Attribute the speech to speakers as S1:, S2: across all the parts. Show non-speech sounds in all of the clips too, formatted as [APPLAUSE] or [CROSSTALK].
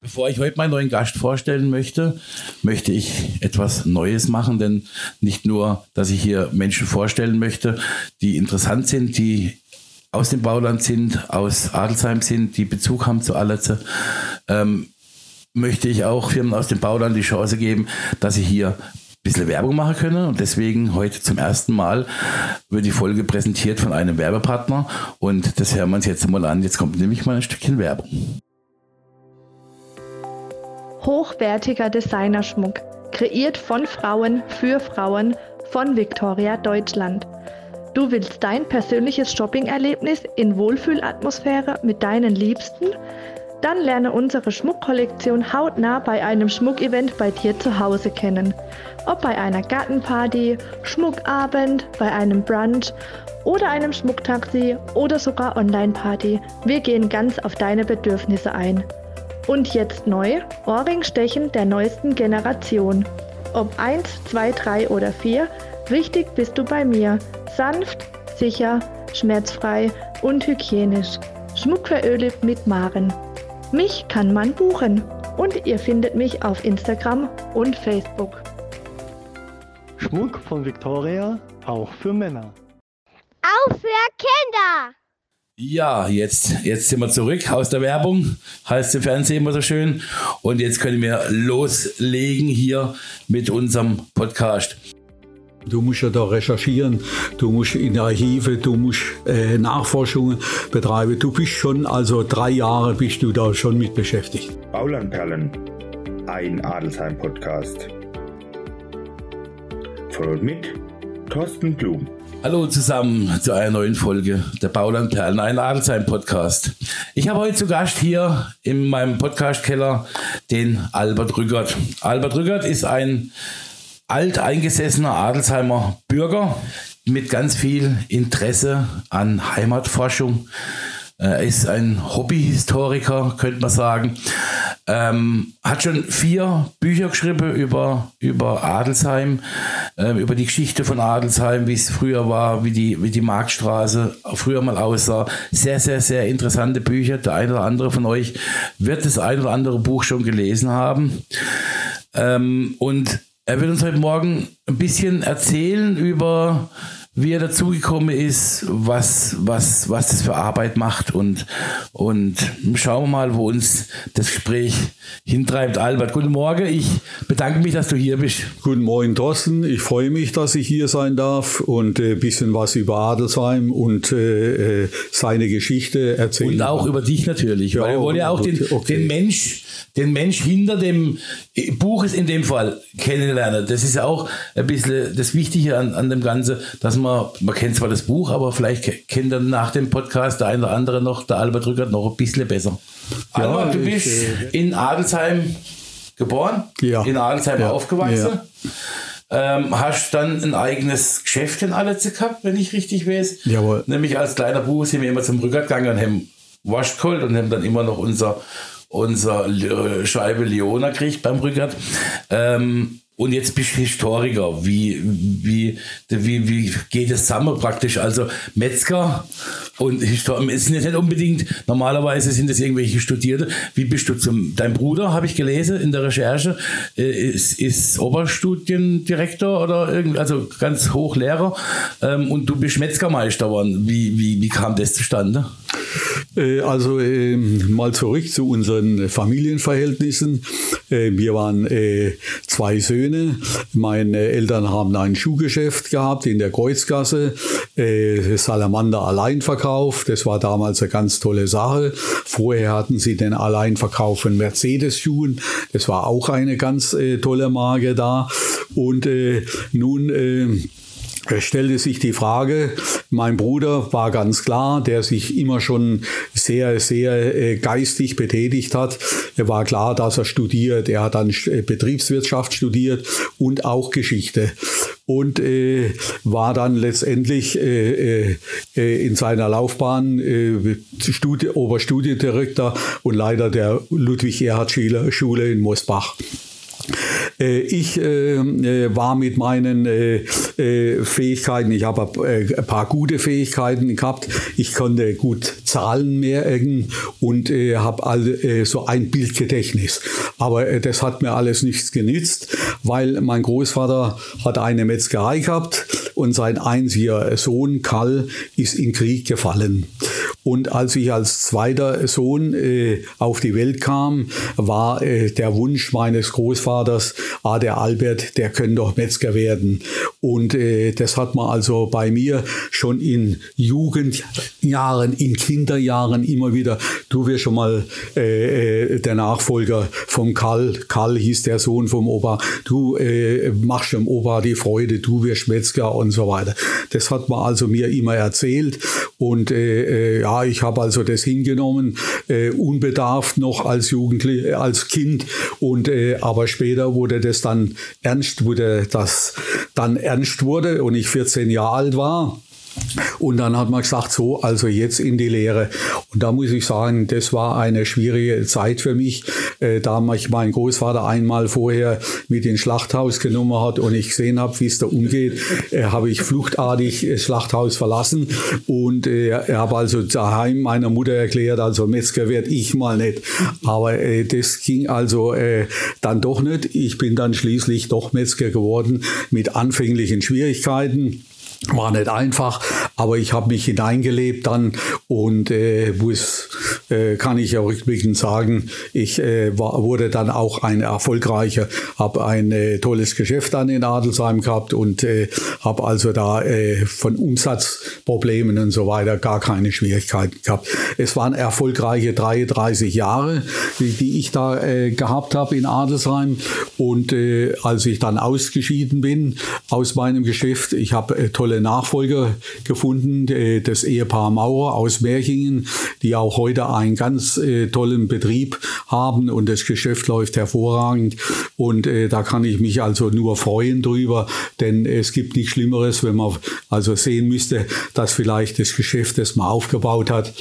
S1: Bevor ich heute meinen neuen Gast vorstellen möchte, möchte ich etwas Neues machen, denn nicht nur, dass ich hier Menschen vorstellen möchte, die interessant sind, die aus dem Bauland sind, aus Adelsheim sind, die Bezug haben zu Allerze, ähm, möchte ich auch Firmen aus dem Bauland die Chance geben, dass sie hier ein bisschen Werbung machen können. Und deswegen heute zum ersten Mal wird die Folge präsentiert von einem Werbepartner. Und das hören wir uns jetzt mal an. Jetzt kommt nämlich mal ein Stückchen Werbung.
S2: Hochwertiger Designerschmuck, kreiert von Frauen für Frauen von Victoria Deutschland. Du willst dein persönliches Shopping-Erlebnis in Wohlfühlatmosphäre mit deinen Liebsten? Dann lerne unsere Schmuckkollektion hautnah bei einem Schmuckevent bei dir zu Hause kennen. Ob bei einer Gartenparty, Schmuckabend, bei einem Brunch oder einem Schmucktaxi oder sogar Online-Party. Wir gehen ganz auf deine Bedürfnisse ein. Und jetzt neu, Ohrringstechen der neuesten Generation. Ob 1, 2, 3 oder 4, wichtig bist du bei mir. Sanft, sicher, schmerzfrei und hygienisch. Schmuck verölet mit Maren. Mich kann man buchen und ihr findet mich auf Instagram und Facebook.
S3: Schmuck von Victoria, auch für Männer.
S4: Auch für Kinder.
S1: Ja, jetzt, jetzt sind wir zurück aus der Werbung, heißt im Fernsehen immer so schön. Und jetzt können wir loslegen hier mit unserem Podcast.
S5: Du musst ja da recherchieren, du musst in Archive, du musst äh, Nachforschungen betreiben. Du bist schon, also drei Jahre bist du da schon mit beschäftigt.
S6: Baulandperlen, ein Adelsheim-Podcast. Von und mit Thorsten Blum.
S1: Hallo zusammen zu einer neuen Folge der Bauland Perlen, ein Adelsheim Podcast. Ich habe heute zu Gast hier in meinem Podcast-Keller den Albert Rückert. Albert Rückert ist ein alteingesessener Adelsheimer Bürger mit ganz viel Interesse an Heimatforschung. Er ist ein Hobbyhistoriker, könnte man sagen. Ähm, hat schon vier Bücher geschrieben über, über Adelsheim, äh, über die Geschichte von Adelsheim, wie es früher war, wie die, wie die Marktstraße früher mal aussah. Sehr, sehr, sehr interessante Bücher. Der eine oder andere von euch wird das ein oder andere Buch schon gelesen haben. Ähm, und er wird uns heute Morgen ein bisschen erzählen über wie er dazugekommen ist, was, was, was das für Arbeit macht und, und schauen wir mal, wo uns das Gespräch hintreibt. Albert, guten Morgen. Ich bedanke mich, dass du hier bist.
S5: Guten Morgen, Thorsten. Ich freue mich, dass ich hier sein darf und ein äh, bisschen was über Adelsheim und äh, äh, seine Geschichte erzählen.
S1: Und auch kann. über dich natürlich, ja, weil wir wollen ja auch den, okay. den Mensch den Mensch hinter dem Buch ist in dem Fall kennenlernen. Das ist ja auch ein bisschen das Wichtige an, an dem Ganzen, dass man, man kennt zwar das Buch, aber vielleicht kennt dann nach dem Podcast der eine oder andere noch, der Albert Rückert, noch ein bisschen besser. Ja, Albert, du bist äh, in Adelsheim geboren, ja. in Adelsheim ja. aufgewachsen. Ähm, hast dann ein eigenes Geschäft in Aletze gehabt, wenn ich richtig weiß. Jawohl. Nämlich als kleiner Bub sind wir immer zum Rückert gegangen und haben wascht geholt und haben dann immer noch unser unser Scheibe Leona kriegt beim Rückert. Ähm, und jetzt bist du Historiker. Wie, wie, wie, wie geht es zusammen praktisch? Also Metzger und Historiker, sind nicht unbedingt, normalerweise sind es irgendwelche Studierte. Wie bist du zum, dein Bruder, habe ich gelesen in der Recherche, äh, ist, ist Oberstudiendirektor oder irgendwie, also ganz hoch Lehrer. Ähm, und du bist Metzgermeister geworden. Wie, wie, wie kam das zustande?
S5: Äh, also äh, mal zurück zu unseren Familienverhältnissen. Äh, wir waren äh, zwei Söhne. Meine Eltern haben ein Schuhgeschäft gehabt in der Kreuzgasse. Äh, Salamander Alleinverkauf. Das war damals eine ganz tolle Sache. Vorher hatten sie den Alleinverkauf von Mercedes-Schuhen. Das war auch eine ganz äh, tolle Marke da. Und nun es stellte sich die Frage, mein Bruder war ganz klar, der sich immer schon sehr, sehr äh, geistig betätigt hat. Er war klar, dass er studiert. Er hat dann äh, Betriebswirtschaft studiert und auch Geschichte. Und äh, war dann letztendlich äh, äh, in seiner Laufbahn Studi Oberstudiendirektor und Leiter der Ludwig-Erhard-Schule in Mosbach. Äh, ich äh, war mit meinen äh, Fähigkeiten, ich habe ein paar gute Fähigkeiten gehabt. Ich konnte gut Zahlen merken und habe so ein Bildgedächtnis. Aber das hat mir alles nichts genützt, weil mein Großvater hat eine Metzgerei gehabt und sein einziger Sohn Karl ist in Krieg gefallen. Und als ich als zweiter Sohn äh, auf die Welt kam, war äh, der Wunsch meines Großvaters, ah, der Albert, der könnte doch Metzger werden. Und äh, das hat man also bei mir schon in Jugendjahren, in Kinderjahren immer wieder, du wirst schon mal äh, äh, der Nachfolger vom Karl, Karl hieß der Sohn vom Opa, du äh, machst dem Opa die Freude, du wirst Metzger und so weiter. Das hat man also mir immer erzählt und äh, ich habe also das hingenommen, äh, unbedarft noch als Jugendlich, als Kind. Und äh, aber später wurde das dann ernst, wurde das dann ernst wurde und ich 14 Jahre alt war und dann hat man gesagt, so, also jetzt in die Lehre. Und da muss ich sagen, das war eine schwierige Zeit für mich, äh, da mich mein Großvater einmal vorher mit ins Schlachthaus genommen hat und ich gesehen habe, wie es da umgeht, äh, habe ich fluchtartig das Schlachthaus verlassen und äh, habe also daheim meiner Mutter erklärt, also Metzger werde ich mal nicht. Aber äh, das ging also äh, dann doch nicht. Ich bin dann schließlich doch Metzger geworden mit anfänglichen Schwierigkeiten. War nicht einfach, aber ich habe mich hineingelebt dann und äh, muss, äh, kann ich ja rückblickend sagen, ich äh, war, wurde dann auch ein erfolgreicher, habe ein äh, tolles Geschäft dann in Adelsheim gehabt und äh, habe also da äh, von Umsatzproblemen und so weiter gar keine Schwierigkeiten gehabt. Es waren erfolgreiche 33 Jahre, die, die ich da äh, gehabt habe in Adelsheim und äh, als ich dann ausgeschieden bin aus meinem Geschäft, ich habe äh, tolle tolle Nachfolger gefunden, äh, das Ehepaar Maurer aus Märchingen, die auch heute einen ganz äh, tollen Betrieb haben und das Geschäft läuft hervorragend. Und äh, da kann ich mich also nur freuen drüber, denn es gibt nichts Schlimmeres, wenn man also sehen müsste, dass vielleicht das Geschäft, das man aufgebaut hat,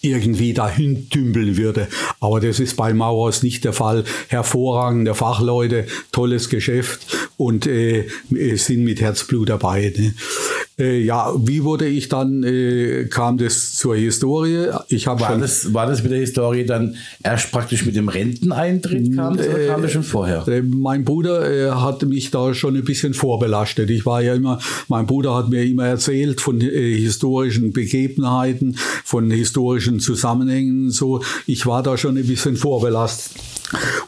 S5: irgendwie dahin dümpeln würde. Aber das ist bei Maurers nicht der Fall. Hervorragende Fachleute, tolles Geschäft und äh, sind mit Herzblut dabei. Ne? Äh, ja, wie wurde ich dann, äh, kam das zur Historie? Ich
S1: war, schon, das, war das mit der Historie dann erst praktisch mit dem Renteneintritt kam das, oder kam das schon vorher?
S5: Äh, mein Bruder äh, hat mich da schon ein bisschen vorbelastet. Ich war ja immer, mein Bruder hat mir immer erzählt von äh, historischen Begebenheiten, von historischen Zusammenhängen. So, ich war da schon ein bisschen vorbelastet.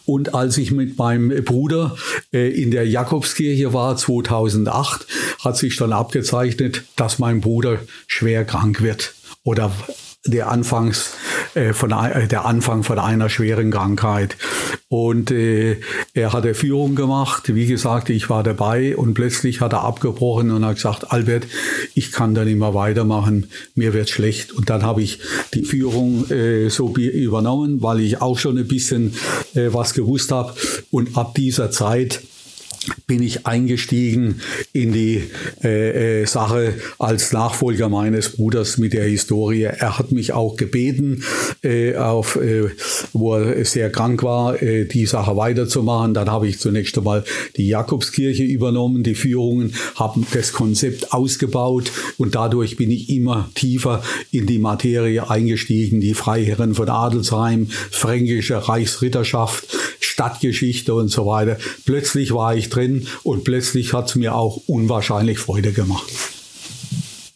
S5: Und als ich mit meinem Bruder äh, in der Jakobskirche war 2008, hat sich dann abgezeichnet, dass mein Bruder schwer krank wird oder der Anfangs äh, von äh, der Anfang von einer schweren Krankheit. Und äh, er hatte Führung gemacht. Wie gesagt ich war dabei und plötzlich hat er abgebrochen und hat gesagt Albert ich kann da nicht mehr weitermachen. Mir wird schlecht. Und dann habe ich die Führung äh, so übernommen weil ich auch schon ein bisschen äh, was gewusst habe. Und ab dieser Zeit bin ich eingestiegen in die äh, äh, Sache als Nachfolger meines Bruders mit der Historie. Er hat mich auch gebeten, äh, auf, äh, wo er sehr krank war, äh, die Sache weiterzumachen. Dann habe ich zunächst einmal die Jakobskirche übernommen, die Führungen, habe das Konzept ausgebaut und dadurch bin ich immer tiefer in die Materie eingestiegen. Die Freiherren von Adelsheim, fränkische Reichsritterschaft, Stadtgeschichte und so weiter. Plötzlich war ich drin und plötzlich hat es mir auch unwahrscheinlich Freude gemacht.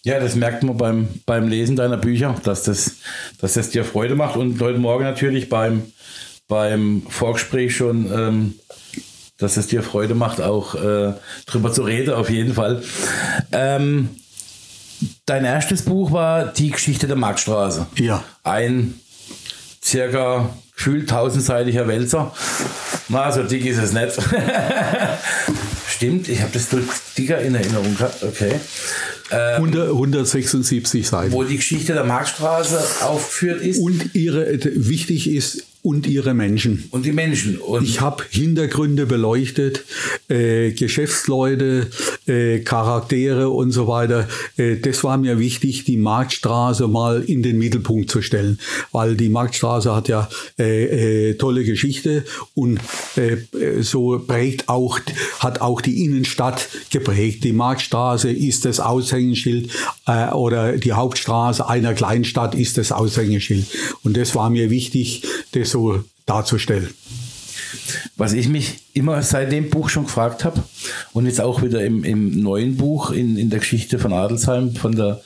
S1: Ja, das merkt man beim, beim Lesen deiner Bücher, dass das, dass das dir Freude macht. Und heute Morgen natürlich beim, beim Vorgespräch schon, ähm, dass es dir Freude macht, auch äh, drüber zu reden, auf jeden Fall. Ähm, dein erstes Buch war Die Geschichte der Marktstraße.
S5: Ja.
S1: Ein circa gefühlt tausendseitiger Wälzer. Na, so dick ist es nicht. [LAUGHS] Stimmt, ich habe das dicker in Erinnerung gehabt. Okay.
S5: Ähm, 176 Seiten.
S1: Wo die Geschichte der Marktstraße aufgeführt ist.
S5: Und ihre, wichtig ist, und ihre Menschen.
S1: Und die Menschen. Und
S5: ich habe Hintergründe beleuchtet, äh, Geschäftsleute, äh, Charaktere und so weiter. Äh, das war mir wichtig, die Marktstraße mal in den Mittelpunkt zu stellen, weil die Marktstraße hat ja äh, äh, tolle Geschichte und äh, so prägt auch, hat auch die Innenstadt geprägt. Die Marktstraße ist das Aushängeschild oder die Hauptstraße einer Kleinstadt ist das Aushängeschild. Und das war mir wichtig, das so darzustellen.
S1: Was ich mich immer seit dem Buch schon gefragt habe und jetzt auch wieder im, im neuen Buch in, in der Geschichte von Adelsheim, von, der,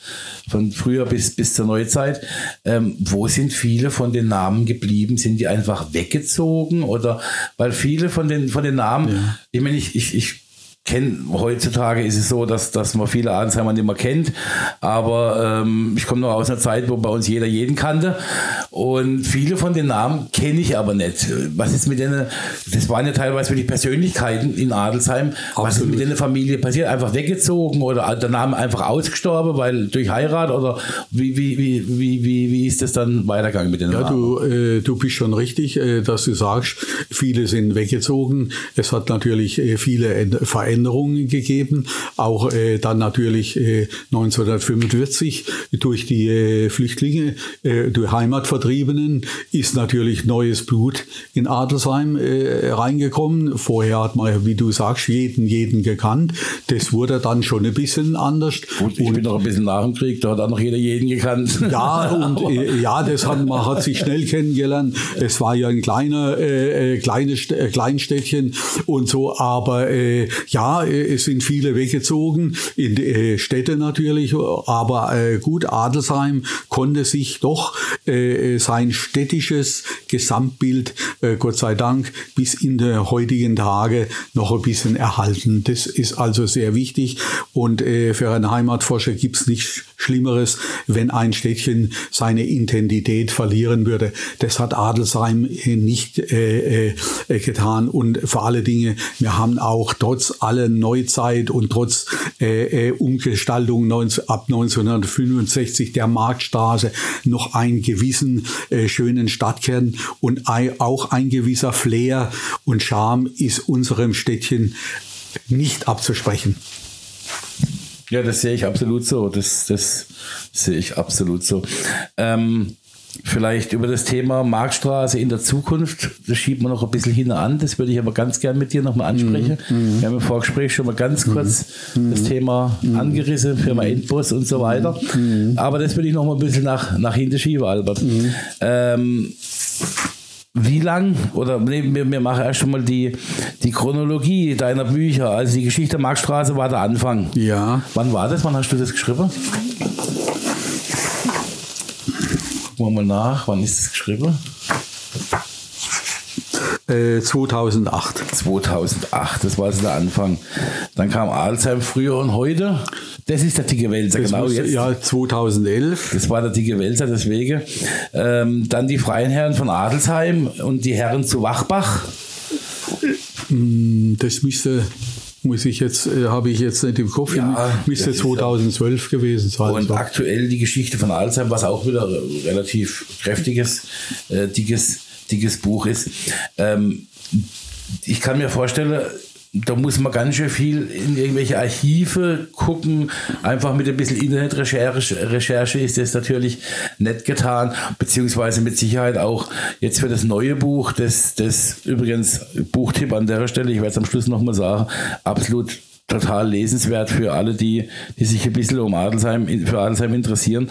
S1: von früher bis, bis zur Neuzeit, ähm, wo sind viele von den Namen geblieben? Sind die einfach weggezogen? Oder weil viele von den, von den Namen, ja. ich meine, ich, ich, ich kenne, heutzutage ist es so, dass, dass man viele Adensheimer nicht mehr kennt, aber ähm, ich komme noch aus einer Zeit, wo bei uns jeder jeden kannte und viele von den Namen kenne ich aber nicht. Was ist mit denen, das waren ja teilweise wirklich Persönlichkeiten in Adelsheim, Absolut. was ist mit der Familie passiert? Einfach weggezogen oder der Name einfach ausgestorben, weil durch Heirat oder wie, wie, wie, wie, wie, wie ist das dann weitergegangen mit den
S5: ja,
S1: Namen?
S5: Du, äh, du bist schon richtig, äh, dass du sagst, viele sind weggezogen. Es hat natürlich äh, viele Veränderungen Veränderungen gegeben. Auch äh, dann natürlich äh, 1945 durch die äh, Flüchtlinge, äh, durch Heimatvertriebenen ist natürlich neues Blut in Adelsheim äh, reingekommen. Vorher hat man, wie du sagst, jeden, jeden gekannt. Das wurde dann schon ein bisschen anders.
S1: Gut, ich und, bin noch ein bisschen nach dem Krieg, da hat auch noch jeder jeden gekannt. [LAUGHS]
S5: Ja, und äh, ja, das hat, man hat sich schnell kennengelernt. Es war ja ein kleiner, äh, äh kleines äh, Kleinstädtchen und so, aber äh, ja, äh, es sind viele weggezogen, in die äh, Städte natürlich, aber äh, gut, Adelsheim konnte sich doch sein städtisches Gesamtbild, Gott sei Dank, bis in die heutigen Tage noch ein bisschen erhalten. Das ist also sehr wichtig und für einen Heimatforscher gibt es nichts Schlimmeres, wenn ein Städtchen seine Intensität verlieren würde. Das hat Adelsheim nicht getan und vor alle Dinge, wir haben auch trotz aller Neuzeit und trotz äh, äh, Umgestaltung 19, ab 1965 der Marktstraße noch einen gewissen äh, schönen Stadtkern und ein, auch ein gewisser Flair und Charme ist unserem Städtchen nicht abzusprechen.
S1: Ja, das sehe ich absolut so. Das, das sehe ich absolut so. Ähm, vielleicht über das Thema Marktstraße in der Zukunft, das schiebt man noch ein bisschen hin an. Das würde ich aber ganz gern mit dir nochmal ansprechen. Mhm. Wir haben im Vorgespräch schon mal ganz mhm. kurz mhm. das Thema mhm. angerissen, Firma mhm. Endbus und so weiter. Mhm. Aber das würde ich nochmal ein bisschen nach, nach hinten schieben, Albert. Ähm, wie lang, oder nee, wir, wir machen erst schon mal die, die Chronologie deiner Bücher. Also die Geschichte der Marktstraße war der Anfang.
S5: Ja.
S1: Wann war das? Wann hast du das geschrieben? Gucken wir mal nach. Wann ist das geschrieben?
S5: 2008.
S1: Äh, 2008, das war also der Anfang. Dann kam Alzheim früher und heute. Das ist der dicke Wälzer,
S5: das
S1: genau
S5: jetzt. Ja, 2011.
S1: Das war der dicke Wälzer, deswegen. Ähm, dann die Freien Herren von Adelsheim und die Herren zu Wachbach.
S5: Hm, das müsste muss ich jetzt, äh, habe ich jetzt nicht im Kopf, ja, müsste 2012 ja. gewesen sein.
S1: Und so. aktuell die Geschichte von Alzheim, was auch wieder relativ kräftiges, äh, dickes dickes Buch ist. Ähm, ich kann mir vorstellen, da muss man ganz schön viel in irgendwelche Archive gucken. Einfach mit ein bisschen Internetrecherche Recherche ist das natürlich nett getan, beziehungsweise mit Sicherheit auch jetzt für das neue Buch, das, das übrigens Buchtipp an der Stelle, ich werde es am Schluss nochmal sagen, absolut total lesenswert für alle, die, die sich ein bisschen um Adelsheim, für Adelsheim interessieren.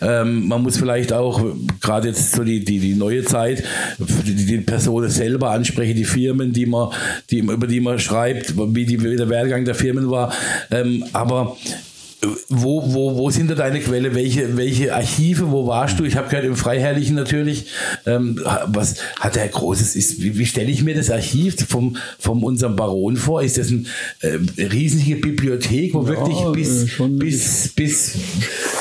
S1: Ähm, man muss vielleicht auch, gerade jetzt so die, die, die neue Zeit, die, die Personen selber ansprechen, die Firmen, die man, die, über die man schreibt, wie, die, wie der Werdegang der Firmen war. Ähm, aber wo, wo, wo sind da deine Quelle? Welche, welche Archive? Wo warst du? Ich habe gehört im Freiherrlichen natürlich. Ähm, was hat der Großes? Ist, wie, wie stelle ich mir das Archiv vom, vom unserem Baron vor? Ist das eine äh, riesige Bibliothek, wo ja, wirklich bis, äh, bis, bis,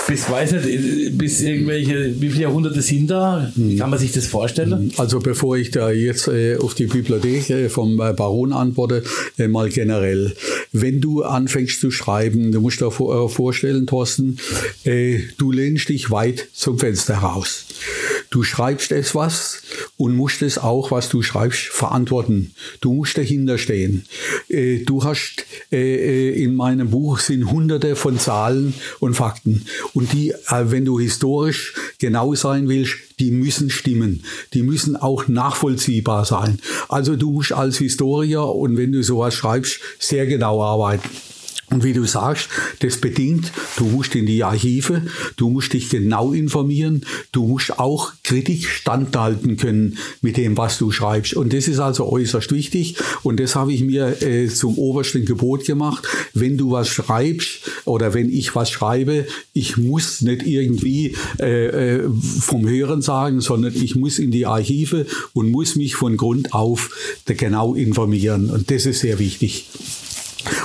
S1: bis, weiß nicht, bis irgendwelche, wie viele Jahrhunderte sind da? Wie kann man sich das vorstellen?
S5: Also bevor ich da jetzt äh, auf die Bibliothek äh, vom äh, Baron antworte, äh, mal generell. Wenn du anfängst zu schreiben, du musst da vor, vorstellen, Thorsten, äh, du lehnst dich weit zum Fenster raus. du schreibst etwas und musst es auch, was du schreibst, verantworten. Du musst dahinter stehen. Äh, du hast äh, äh, in meinem Buch sind hunderte von Zahlen und Fakten. Und die, wenn du historisch genau sein willst, die müssen stimmen. Die müssen auch nachvollziehbar sein. Also du musst als Historiker und wenn du sowas schreibst, sehr genau arbeiten. Und wie du sagst, das bedingt, du musst in die Archive, du musst dich genau informieren, du musst auch kritisch standhalten können mit dem, was du schreibst. Und das ist also äußerst wichtig. Und das habe ich mir äh, zum obersten Gebot gemacht. Wenn du was schreibst oder wenn ich was schreibe, ich muss nicht irgendwie äh, äh vom Hören sagen, sondern ich muss in die Archive und muss mich von Grund auf genau informieren. Und das ist sehr wichtig.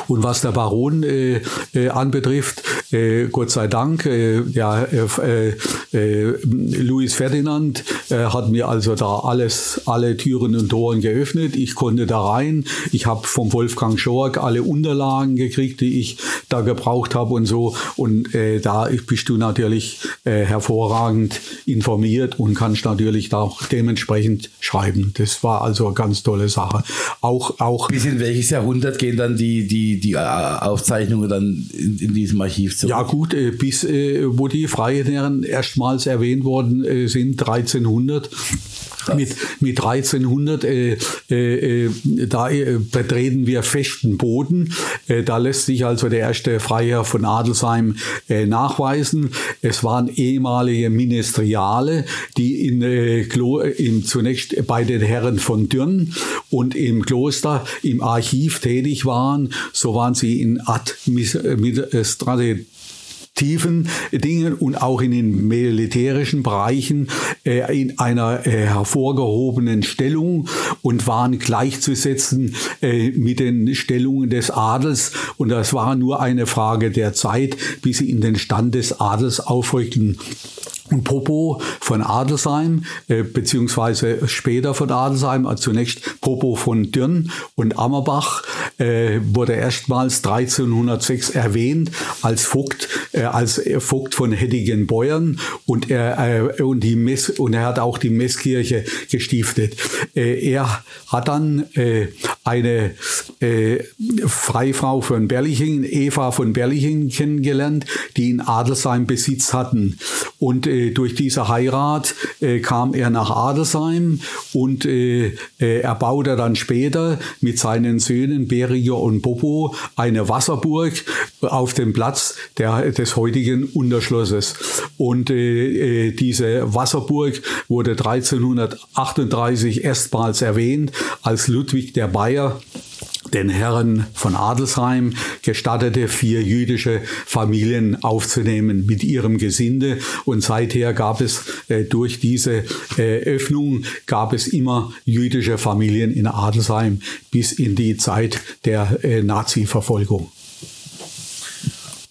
S5: Und was der Baron äh, äh, anbetrifft, äh, Gott sei Dank, äh, ja, äh, äh, Louis Ferdinand hat mir also da alles, alle Türen und Toren geöffnet. Ich konnte da rein. Ich habe vom Wolfgang Schork alle Unterlagen gekriegt, die ich da gebraucht habe und so. Und da bist du natürlich hervorragend informiert und kannst natürlich da auch dementsprechend schreiben. Das war also eine ganz tolle Sache. Auch, auch
S1: Bis in welches Jahrhundert gehen dann die, die, die Aufzeichnungen dann in, in diesem Archiv
S5: zurück? Ja gut, äh, bis äh, wo die Freiherren erstmals erwähnt worden äh, sind, 1300 mit, mit 1300, äh, äh, da äh, betreten wir festen Boden. Äh, da lässt sich also der erste Freiherr von Adelsheim äh, nachweisen. Es waren ehemalige Ministeriale, die in, äh, Klo, im, zunächst bei den Herren von Dürn und im Kloster im Archiv tätig waren. So waren sie in administrative tiefen Dingen und auch in den militärischen Bereichen äh, in einer äh, hervorgehobenen Stellung und waren gleichzusetzen äh, mit den Stellungen des Adels. Und das war nur eine Frage der Zeit, bis sie in den Stand des Adels aufrückten. Und Popo von Adelsheim, äh, beziehungsweise später von Adelsheim, also zunächst Popo von Dürn und Ammerbach, äh, wurde erstmals 1306 erwähnt als Vogt, äh, als Vogt von Hettigen-Beuern und er, äh, und, die Mess, und er hat auch die Messkirche gestiftet. Äh, er hat dann äh, eine äh, Freifrau von Berlichingen, Eva von Berlichingen kennengelernt, die in Adelsheim Besitz hatten. Und äh, durch diese Heirat äh, kam er nach Adelsheim und äh, äh, er baute dann später mit seinen Söhnen Beriger und Bobo eine Wasserburg auf dem Platz der, des heutigen Unterschlosses. Und äh, äh, diese Wasserburg wurde 1338 erstmals erwähnt, als Ludwig der Bayer den Herren von Adelsheim gestattete, vier jüdische Familien aufzunehmen mit ihrem Gesinde. Und seither gab es äh, durch diese äh, Öffnung gab es immer jüdische Familien in Adelsheim bis in die Zeit der äh, Nazi-Verfolgung.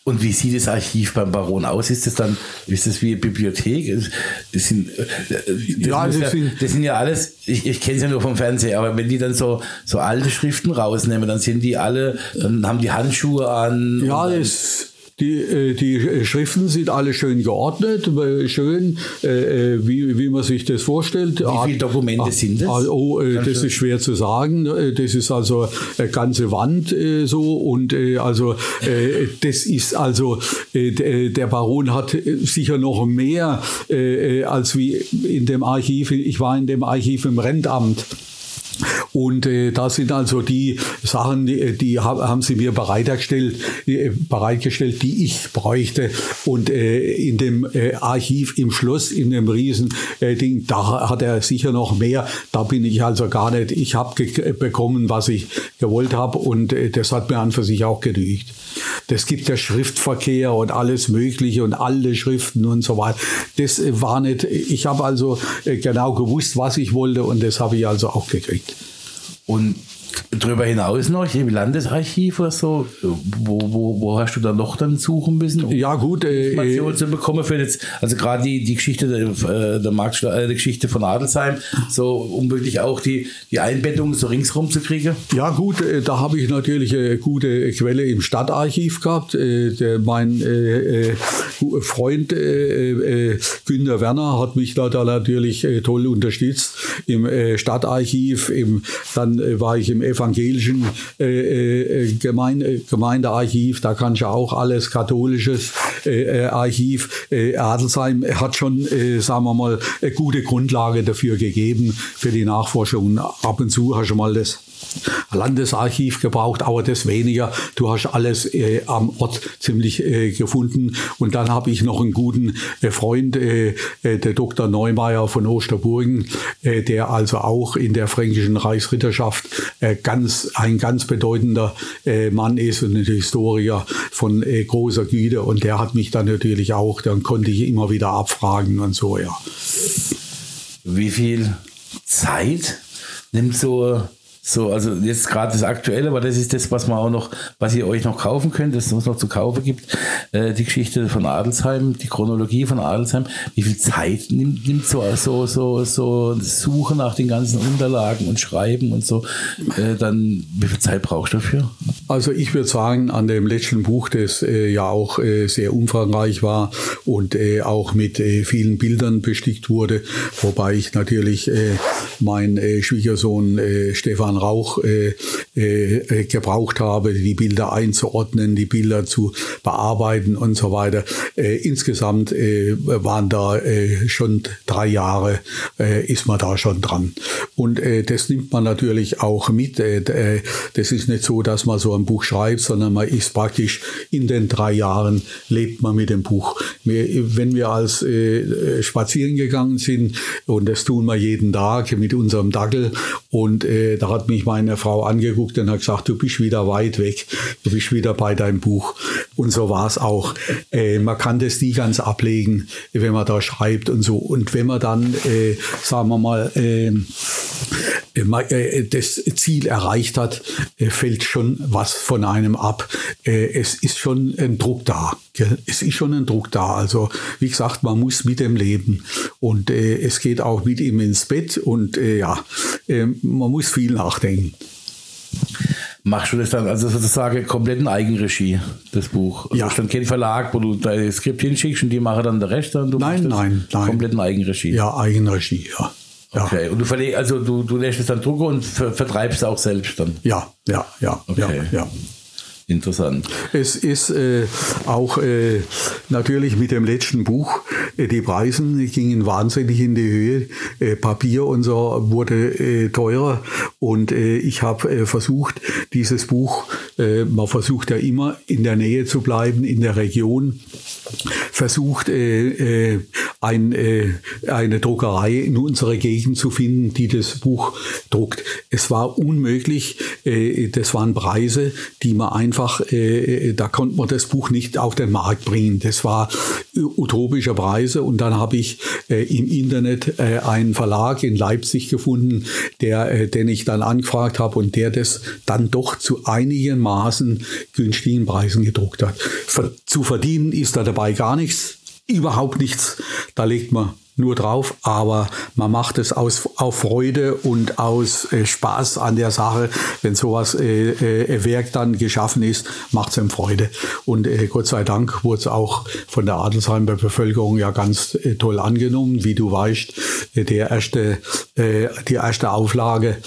S1: Und wie sieht das Archiv beim Baron aus? Ist das dann, ist das wie eine Bibliothek? Das sind, äh, das ja, das, ja, sind, das sind ja alles, ich, ich kenne es ja nur vom Fernsehen, aber wenn die dann so, so alte Schriften rausnehmen, dann sind die alle, dann haben die Handschuhe an.
S5: Ja, das, die, äh, die Schriften sind alle schön geordnet, schön, äh, äh, wie, wie man sich das vorstellt.
S1: Wie viele Dokumente sind das?
S5: Ah, oh, das ist schwer zu sagen. Das ist also eine ganze Wand so und also das ist also der Baron hat sicher noch mehr als wie in dem Archiv. Ich war in dem Archiv im Rentamt. Und äh, da sind also die Sachen, die, die haben sie mir bereitgestellt, äh, bereitgestellt, die ich bräuchte. Und äh, in dem äh, Archiv im Schloss, in dem riesen äh, da hat er sicher noch mehr. Da bin ich also gar nicht. Ich habe bekommen, was ich gewollt habe und äh, das hat mir an für sich auch genügt. Das gibt ja Schriftverkehr und alles Mögliche und alle Schriften und so weiter. Das äh, war nicht. Ich habe also äh, genau gewusst, was ich wollte und das habe ich also auch gekriegt.
S1: Und darüber hinaus noch im Landesarchiv oder so, wo, wo, wo hast du da noch dann suchen müssen, um
S5: ja, gut, äh,
S1: Informationen zu bekommen für jetzt, also gerade die, die Geschichte der, äh, der, Markt, äh, der Geschichte von Adelsheim, so um wirklich auch die, die Einbettung so ringsrum zu kriegen?
S5: Ja gut, äh, da habe ich natürlich eine gute Quelle im Stadtarchiv gehabt. Äh, der, mein äh, Freund Günter Werner hat mich da, da natürlich toll unterstützt im Stadtarchiv. Im, dann war ich im evangelischen Gemeinde, Gemeindearchiv, da kann ich auch alles katholisches Archiv. Adelsheim hat schon, sagen wir mal, eine gute Grundlage dafür gegeben für die Nachforschung. Ab und zu hast du mal das Landesarchiv gebraucht, aber das weniger. Du hast alles äh, am Ort ziemlich äh, gefunden. Und dann habe ich noch einen guten äh, Freund, äh, äh, der Dr. Neumeier von Osterburgen, äh, der also auch in der fränkischen Reichsritterschaft ganz, ein ganz bedeutender Mann ist und ein Historiker von großer Güte. Und der hat mich dann natürlich auch, dann konnte ich immer wieder abfragen und so, ja.
S1: Wie viel Zeit nimmt so so, also jetzt gerade das Aktuelle, aber das ist das, was man auch noch, was ihr euch noch kaufen könnt, das es noch zu kaufen gibt. Äh, die Geschichte von Adelsheim, die Chronologie von Adelsheim. Wie viel Zeit nimmt, nimmt so, so, so, so Suche nach den ganzen Unterlagen und Schreiben und so? Äh, dann, wie viel Zeit brauchst du dafür?
S5: Also ich würde sagen, an dem letzten Buch, das äh, ja auch äh, sehr umfangreich war und äh, auch mit äh, vielen Bildern bestickt wurde, wobei ich natürlich mein Schwiegersohn Stefan Rauch äh, äh, gebraucht habe, die Bilder einzuordnen, die Bilder zu bearbeiten und so weiter. Äh, insgesamt äh, waren da äh, schon drei Jahre, äh, ist man da schon dran. Und das nimmt man natürlich auch mit. das ist nicht so, dass man so ein Buch schreibt, sondern man ist praktisch in den drei Jahren lebt man mit dem Buch. Wir, wenn wir als spazieren gegangen sind, und das tun wir jeden Tag mit unserem Dackel, und da hat mich meine Frau angeguckt und hat gesagt, du bist wieder weit weg, du bist wieder bei deinem Buch. Und so war es auch. Äh, man kann das nie ganz ablegen, wenn man da schreibt und so. Und wenn man dann, äh, sagen wir mal, ähm, äh, das Ziel erreicht hat, äh, fällt schon was von einem ab. Äh, es ist schon ein Druck da. Es ist schon ein Druck da. Also wie gesagt, man muss mit dem leben. Und es geht auch mit ihm ins Bett. Und ja, man muss viel nachdenken.
S1: Machst du das dann also sozusagen komplett in Eigenregie, das Buch? Also
S5: ja.
S1: ist dann kein Verlag, wo du dein Skript hinschickst und die machen dann der Rest? Dann du
S5: nein, nein, nein.
S1: Komplett in Eigenregie?
S5: Ja, Eigenregie, ja.
S1: Ja. Okay, und du verlegst, also du, du lässt es dann drucken und ver vertreibst auch selbst dann?
S5: Ja, ja, ja, okay. ja, ja.
S1: Interessant.
S5: Es ist äh, auch äh, natürlich mit dem letzten Buch, äh, die Preise gingen wahnsinnig in die Höhe. Äh, Papier und so wurde äh, teurer und äh, ich habe versucht, dieses Buch, man versucht ja immer in der Nähe zu bleiben, in der Region, versucht ein, eine Druckerei in unserer Gegend zu finden, die das Buch druckt. Es war unmöglich, das waren Preise, die man einfach einfach, äh, äh, da konnte man das Buch nicht auf den Markt bringen. Das war utopischer Preise und dann habe ich äh, im Internet äh, einen Verlag in Leipzig gefunden, der, äh, den ich dann angefragt habe und der das dann doch zu einigen Maßen günstigen Preisen gedruckt hat. zu verdienen ist da dabei gar nichts, überhaupt nichts. Da legt man nur drauf, aber man macht es aus auf Freude und aus äh, Spaß an der Sache. Wenn sowas äh, äh, Werk dann geschaffen ist, macht es ihm Freude. Und äh, Gott sei Dank wurde es auch von der Adelsheimer Bevölkerung ja ganz äh, toll angenommen. Wie du weißt, äh, der erste, äh, die erste Auflage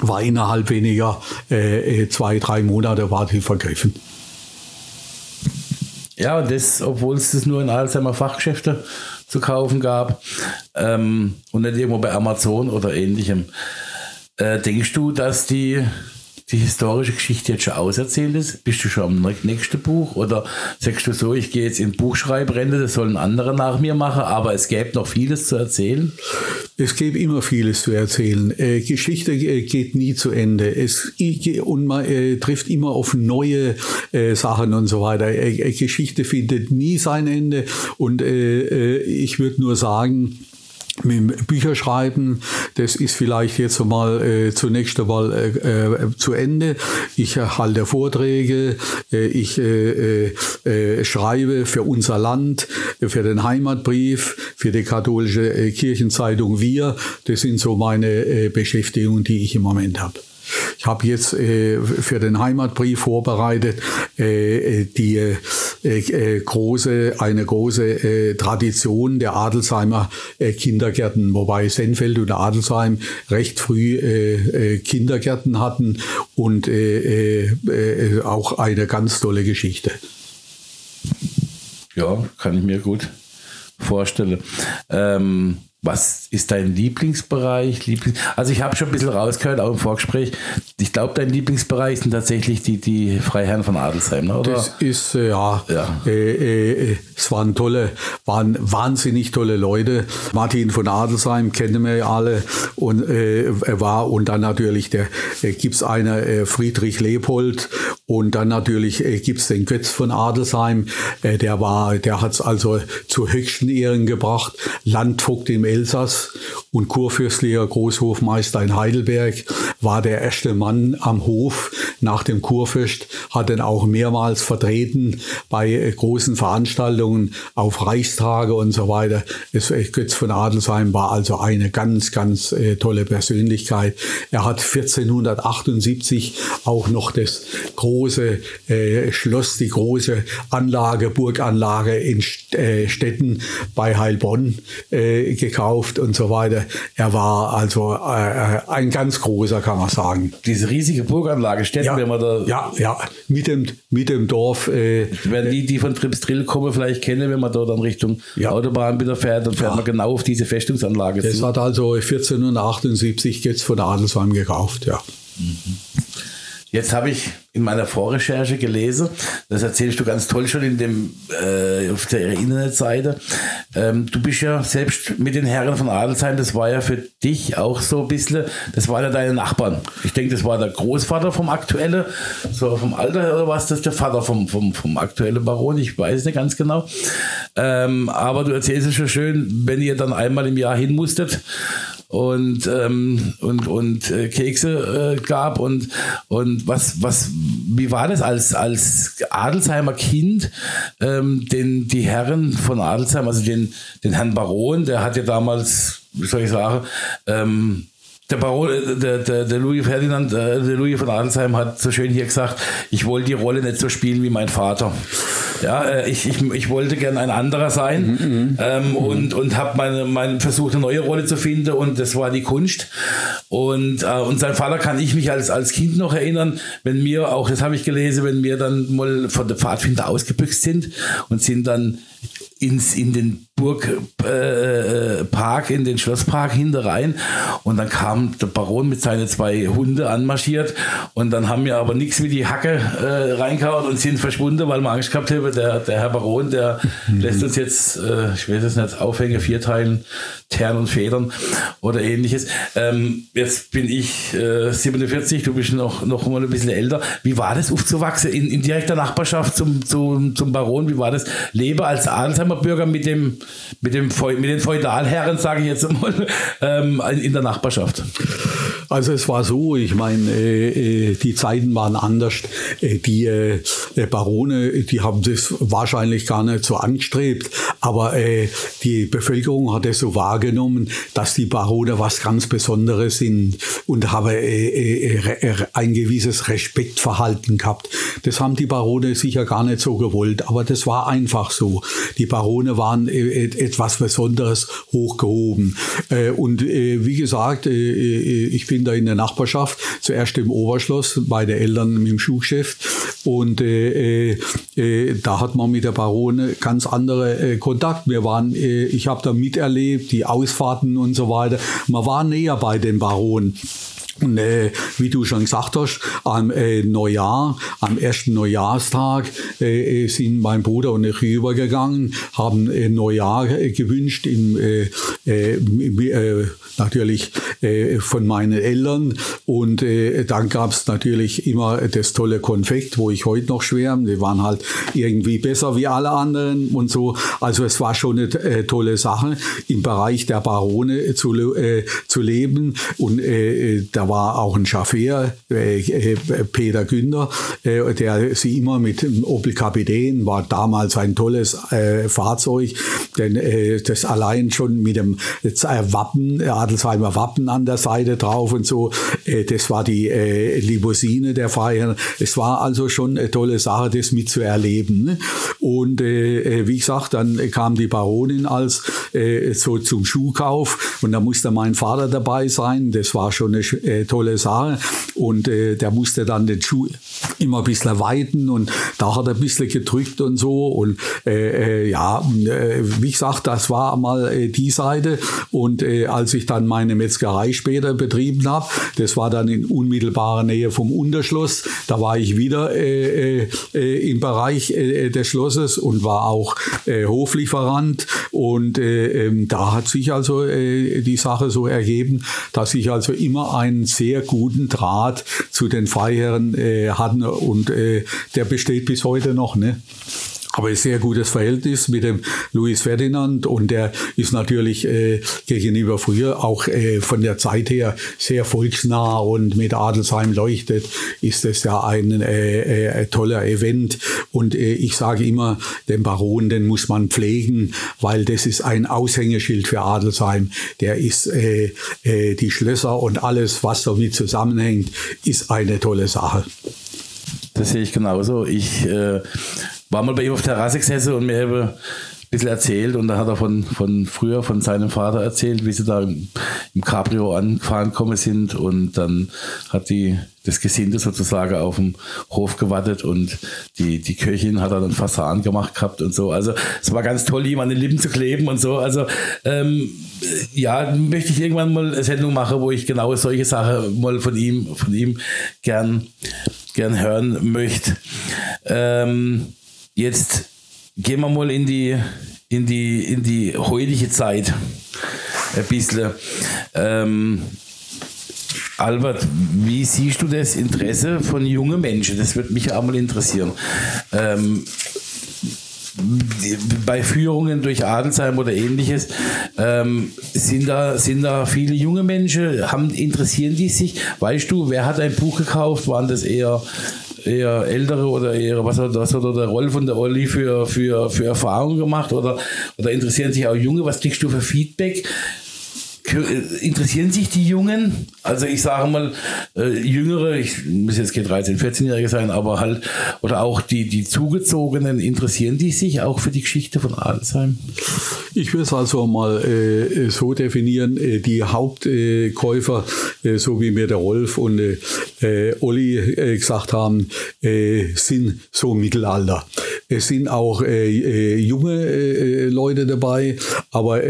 S5: war innerhalb weniger äh, äh zwei, drei Monate war die vergriffen.
S1: Ja, das, obwohl es das nur in Alzheimer Fachgeschäfte zu kaufen gab ähm, und nicht irgendwo bei Amazon oder ähnlichem. Äh, denkst du, dass die die historische Geschichte jetzt schon auserzählt ist? Bist du schon am nächsten Buch? Oder sagst du so, ich gehe jetzt in Buchschreibrände, das sollen andere nach mir machen, aber es gäbe noch vieles zu erzählen?
S5: Es gäbe immer vieles zu erzählen. Äh, Geschichte äh, geht nie zu Ende. Es, und man äh, trifft immer auf neue äh, Sachen und so weiter. Äh, äh, Geschichte findet nie sein Ende. Und ich würde nur sagen, mit Bücher schreiben, das ist vielleicht jetzt mal äh, zunächst einmal äh, äh, zu Ende. Ich halte Vorträge, äh, ich äh, äh, schreibe für unser Land, für den Heimatbrief, für die katholische Kirchenzeitung Wir. Das sind so meine Beschäftigungen, die ich im Moment habe. Ich habe jetzt äh, für den Heimatbrief vorbereitet äh, die äh, äh große, eine große äh, Tradition der Adelsheimer äh, Kindergärten, wobei Senfeld und Adelsheim recht früh Kindergärten hatten und auch eine ganz tolle Geschichte.
S1: Ja, kann ich mir gut vorstellen. Ähm was ist dein Lieblingsbereich? Lieblings also ich habe schon ein bisschen rausgehört, auch im Vorgespräch. Ich glaube, dein Lieblingsbereich sind tatsächlich die, die Freiherren von Adelsheim, ne? oder?
S5: Das ist, äh, ja, ja. Äh, äh, es waren tolle, waren wahnsinnig tolle Leute. Martin von Adelsheim kennen wir ja alle und äh, war und dann natürlich der, äh, gibt es einer äh, Friedrich Leopold und dann natürlich äh, gibt es den Götz von Adelsheim, äh, der war, der hat es also zu höchsten Ehren gebracht, Landvogt im Elsass und kurfürstlicher Großhofmeister in Heidelberg, war der erste Mann am Hof nach dem Kurfürst, hat ihn auch mehrmals vertreten bei äh, großen Veranstaltungen auf Reichstage und so weiter. Es, äh, Götz von Adelsheim war also eine ganz, ganz äh, tolle Persönlichkeit. Er hat 1478 auch noch das große äh, Schloss, die große Anlage, Burganlage in äh, Städten bei Heilbronn äh, gekauft und so weiter. Er war also äh, ein ganz großer, kann man sagen.
S1: Diese riesige Burganlage, Städten,
S5: ja,
S1: wenn man da.
S5: Ja, ja, mit dem, mit dem Dorf. Äh,
S1: wenn die, die von Tripsdrill kommen, vielleicht kennen, wenn man da dann Richtung ja. Autobahn wieder fährt, dann fährt ja. man genau auf diese Festungsanlage.
S5: Das zu. hat also 1478 jetzt von Adelsheim gekauft, ja. Mhm.
S1: Jetzt habe ich in meiner Vorrecherche gelesen, das erzählst du ganz toll schon in dem, äh, auf der Internetseite. Ähm, du bist ja selbst mit den Herren von Adelsheim, das war ja für dich auch so ein bisschen, das waren ja deine Nachbarn. Ich denke, das war der Großvater vom aktuellen, so vom Alter oder was, das der Vater vom, vom, vom aktuellen Baron, ich weiß nicht ganz genau. Ähm, aber du erzählst es schon schön, wenn ihr dann einmal im Jahr hin musstet und, ähm, und, und äh, Kekse äh, gab und, und was, was, wie war das als, als Adelsheimer Kind, ähm, den, die Herren von Adelsheim, also den, den Herrn Baron, der hat ja damals, wie soll ich sagen, ähm, der Baron, äh, der, der, der Louis Ferdinand, äh, der Louis von Adelsheim hat so schön hier gesagt, ich wollte die Rolle nicht so spielen wie mein Vater. Ja, äh, ich, ich, ich wollte gern ein anderer sein mhm, mhm. ähm, mhm. und, und habe meine, meine versucht, eine neue Rolle zu finden und das war die Kunst. Und, äh, und sein Vater kann ich mich als, als Kind noch erinnern, wenn wir, auch das habe ich gelesen, wenn wir dann mal von der Pfadfinder ausgebüxt sind und sind dann ins, in den Burgpark, äh, in den Schlosspark hinterein. Und dann kam der Baron mit seinen zwei Hunde anmarschiert. Und dann haben wir aber nichts wie die Hacke äh, reingehauen und sind verschwunden, weil wir Angst gehabt haben, der, der Herr Baron, der mhm. lässt uns jetzt, äh, ich weiß es nicht, Aufhänge, Vierteilen, Tern und Federn oder ähnliches. Ähm, jetzt bin ich äh, 47, du bist noch, noch mal ein bisschen älter. Wie war das aufzuwachsen in, in direkter Nachbarschaft zum, zum, zum Baron? Wie war das Leben als Adelsheimer Bürger mit dem mit, dem, mit den Feudalherren, sage ich jetzt mal, ähm, in der Nachbarschaft?
S5: Also es war so, ich meine, äh, äh, die Zeiten waren anders. Äh, die Barone, die haben das wahrscheinlich gar nicht so angestrebt, aber die Bevölkerung hat es so wahrgenommen, dass die Barone was ganz Besonderes sind und habe ein gewisses Respektverhalten gehabt. Das haben die Barone sicher gar nicht so gewollt, aber das war einfach so. Die Barone waren etwas Besonderes hochgehoben. und wie gesagt, ich bin da in der Nachbarschaft, zuerst im Oberschloss bei den Eltern dem Schuhgeschäft. Und äh, äh, äh, da hat man mit der Barone ganz andere äh, Kontakt. Wir waren, äh, ich habe da miterlebt, die Ausfahrten und so weiter. Man war näher bei den Baronen. Und äh, wie du schon gesagt hast, am äh, Neujahr, am ersten Neujahrstag äh, sind mein Bruder und ich rübergegangen, haben äh, Neujahr gewünscht, natürlich von meinen Eltern. Und dann gab es natürlich immer das tolle Konfekt, wo ich heute noch schwärme. Die waren halt irgendwie besser wie alle anderen und so. Also es war schon eine tolle Sache, im Bereich der Barone zu, leben. Und da war auch ein Chauffeur, äh, äh, Peter Günther, äh, der sie immer mit dem Opel Kapitän, war damals ein tolles Fahrzeug, denn das allein schon mit dem Wappen, Adelsheimer Wappen an der Seite drauf und so, das war die Limousine der Freiherren. Es war also schon eine tolle Sache, das mitzuerleben. Ne? Und wie gesagt, dann kam die Baronin als so zum Schuhkauf und da musste mein Vater dabei sein. Das war schon eine äh, tolle Sache. Und äh, der musste dann den Schuh immer ein bisschen weiten und da hat er ein bisschen gedrückt und so. Und äh, äh ja, äh, wie gesagt, das war mal äh, die Seite. Und als ich dann meine Metzgerei später betrieben habe, das war dann in unmittelbarer Nähe vom Unterschloss, da war ich wieder im Bereich des Schlosses und war auch Hoflieferant. Und äh, äh, da hat sich also die Sache so ergeben, dass ich also immer einen sehr guten Draht zu den Freiherren äh, hatten und äh, der besteht bis heute noch. Ne? Aber ein sehr gutes Verhältnis mit dem Louis Ferdinand und der ist natürlich äh, gegenüber früher auch äh, von der Zeit her sehr volksnah und mit Adelsheim leuchtet ist es ja ein äh, äh, toller Event und äh, ich sage immer, den Baron, den muss man pflegen, weil das ist ein Aushängeschild für Adelsheim. Der ist äh, die Schlösser und alles, was damit zusammenhängt, ist eine tolle Sache.
S1: Das sehe ich genauso. Ich äh, war mal bei ihm auf der Terrasse gesessen und mir eben ein bisschen erzählt und da hat er von, von früher von seinem Vater erzählt, wie sie da im, Cabrio angefahren gekommen sind und dann hat die das Gesinde sozusagen auf dem Hof gewartet und die, die Köchin hat dann Fassan gemacht gehabt und so. Also es war ganz toll, ihm an den Lippen zu kleben und so. Also ähm, ja, möchte ich irgendwann mal eine Sendung machen, wo ich genau solche Sachen mal von ihm, von ihm gern, gern hören möchte. Ähm, jetzt gehen wir mal in die, in die, in die heutige Zeit ein bisschen. Ähm, Albert, wie siehst du das Interesse von jungen Menschen? Das würde mich auch mal interessieren. Ähm, bei Führungen durch Adelsheim oder ähnliches, ähm, sind, da, sind da viele junge Menschen, haben, interessieren die sich? Weißt du, wer hat ein Buch gekauft? Waren das eher, eher ältere oder eher, was hat, was hat der Rolf und der Olli für, für, für Erfahrungen gemacht? Oder, oder interessieren sich auch Junge? Was kriegst du für Feedback? Interessieren sich die Jungen, also ich sage mal äh, Jüngere, ich muss jetzt kein 13-, 14-Jährige sein, aber halt, oder auch die, die Zugezogenen, interessieren die sich auch für die Geschichte von Adelsheim?
S5: Ich will es also mal äh, so definieren, äh, die Hauptkäufer, äh, so wie mir der Rolf und äh, Olli äh, gesagt haben, sind so Mittelalter. Es sind auch junge Leute dabei, aber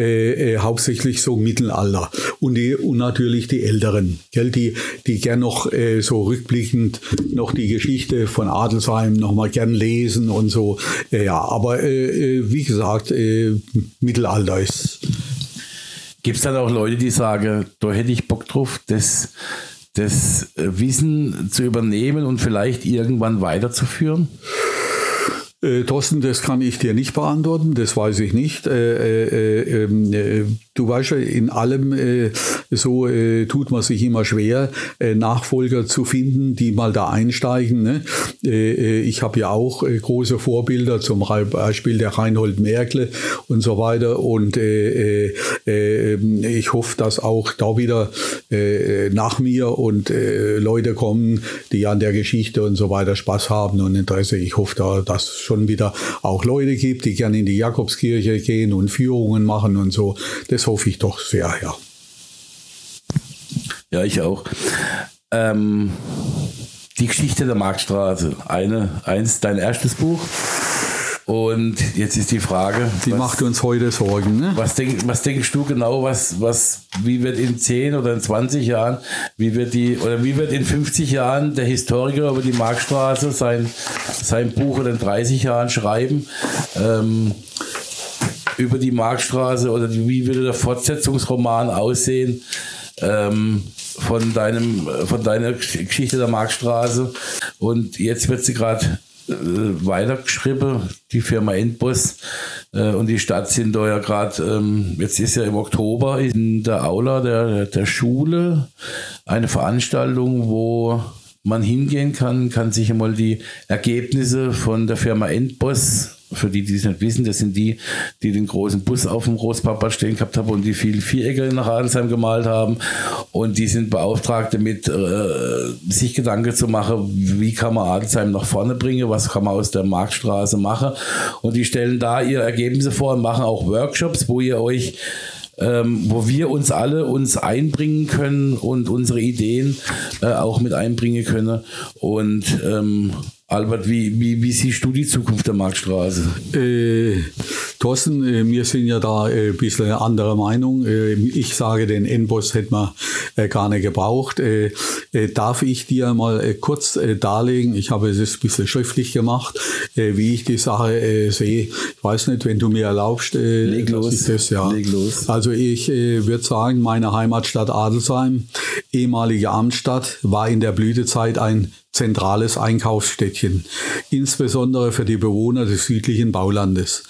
S5: hauptsächlich so Mittelalter. Alter und, die, und natürlich die Älteren, gell, die, die gern noch äh, so rückblickend noch die Geschichte von Adelsheim noch mal gern lesen und so. Äh, ja, aber äh, äh wie gesagt, äh, Mittelalter ist.
S1: Gibt es dann auch Leute, die sagen, da hätte ich Bock drauf, das, das Wissen zu übernehmen und vielleicht irgendwann weiterzuführen?
S5: Äh, Thorsten, das kann ich dir nicht beantworten, das weiß ich nicht. Äh, äh, ähm, äh, du weißt ja, in allem äh, so äh, tut man sich immer schwer, Nachfolger zu finden, die mal da einsteigen. Ne? ich habe ja auch große Vorbilder, zum Beispiel der Reinhold Merkle und so weiter. Und ich hoffe, dass auch da wieder nach mir und Leute kommen, die an der Geschichte und so weiter Spaß haben und Interesse. Ich hoffe, da, dass schon wieder auch Leute gibt, die gerne in die Jakobskirche gehen und Führungen machen und so. Das hoffe ich doch sehr, ja.
S1: Ja, ich auch. Ähm, die Geschichte der Marktstraße, eine, eins, dein erstes Buch. Und jetzt ist die Frage.
S5: Die was, macht uns heute Sorgen. Ne?
S1: Was, denk, was denkst du genau, was, was, wie wird in 10 oder in 20 Jahren, wie wird die, oder wie wird in 50 Jahren der Historiker über die Marktstraße sein, sein Buch oder in 30 Jahren schreiben? Ähm, über die Marktstraße oder wie würde der Fortsetzungsroman aussehen? Ähm, von deinem, von deiner Geschichte der Marktstraße. Und jetzt wird sie gerade äh, weitergeschrieben, die Firma Endbus äh, und die Stadt sind da ja gerade, ähm, jetzt ist ja im Oktober in der Aula der, der Schule eine Veranstaltung, wo man hingehen kann, kann sich einmal die Ergebnisse von der Firma Endboss für die, die es nicht wissen, das sind die, die den großen Bus auf dem Großpapa stehen gehabt haben und die viele Vierecke nach Adelsheim gemalt haben. Und die sind beauftragt damit, äh, sich Gedanken zu machen, wie kann man Adelsheim nach vorne bringen, was kann man aus der Marktstraße machen. Und die stellen da ihre Ergebnisse vor und machen auch Workshops, wo ihr euch ähm, wo wir uns alle uns einbringen können und unsere Ideen äh, auch mit einbringen können. Und ähm, Albert, wie, wie, wie siehst du die Zukunft der Marktstraße?
S5: Äh, Thorsten, äh, wir sind ja da äh, ein bisschen anderer Meinung. Äh, ich sage, den Endboss hätte man äh, gar nicht gebraucht. Darf ich dir mal kurz darlegen, ich habe es ein bisschen schriftlich gemacht, wie ich die Sache sehe. Ich weiß nicht, wenn du mir erlaubst,
S1: Leg los.
S5: das, ja.
S1: Leg los.
S5: Also ich würde sagen, meine Heimatstadt Adelsheim, ehemalige Amtsstadt, war in der Blütezeit ein zentrales Einkaufsstädtchen, insbesondere für die Bewohner des südlichen Baulandes.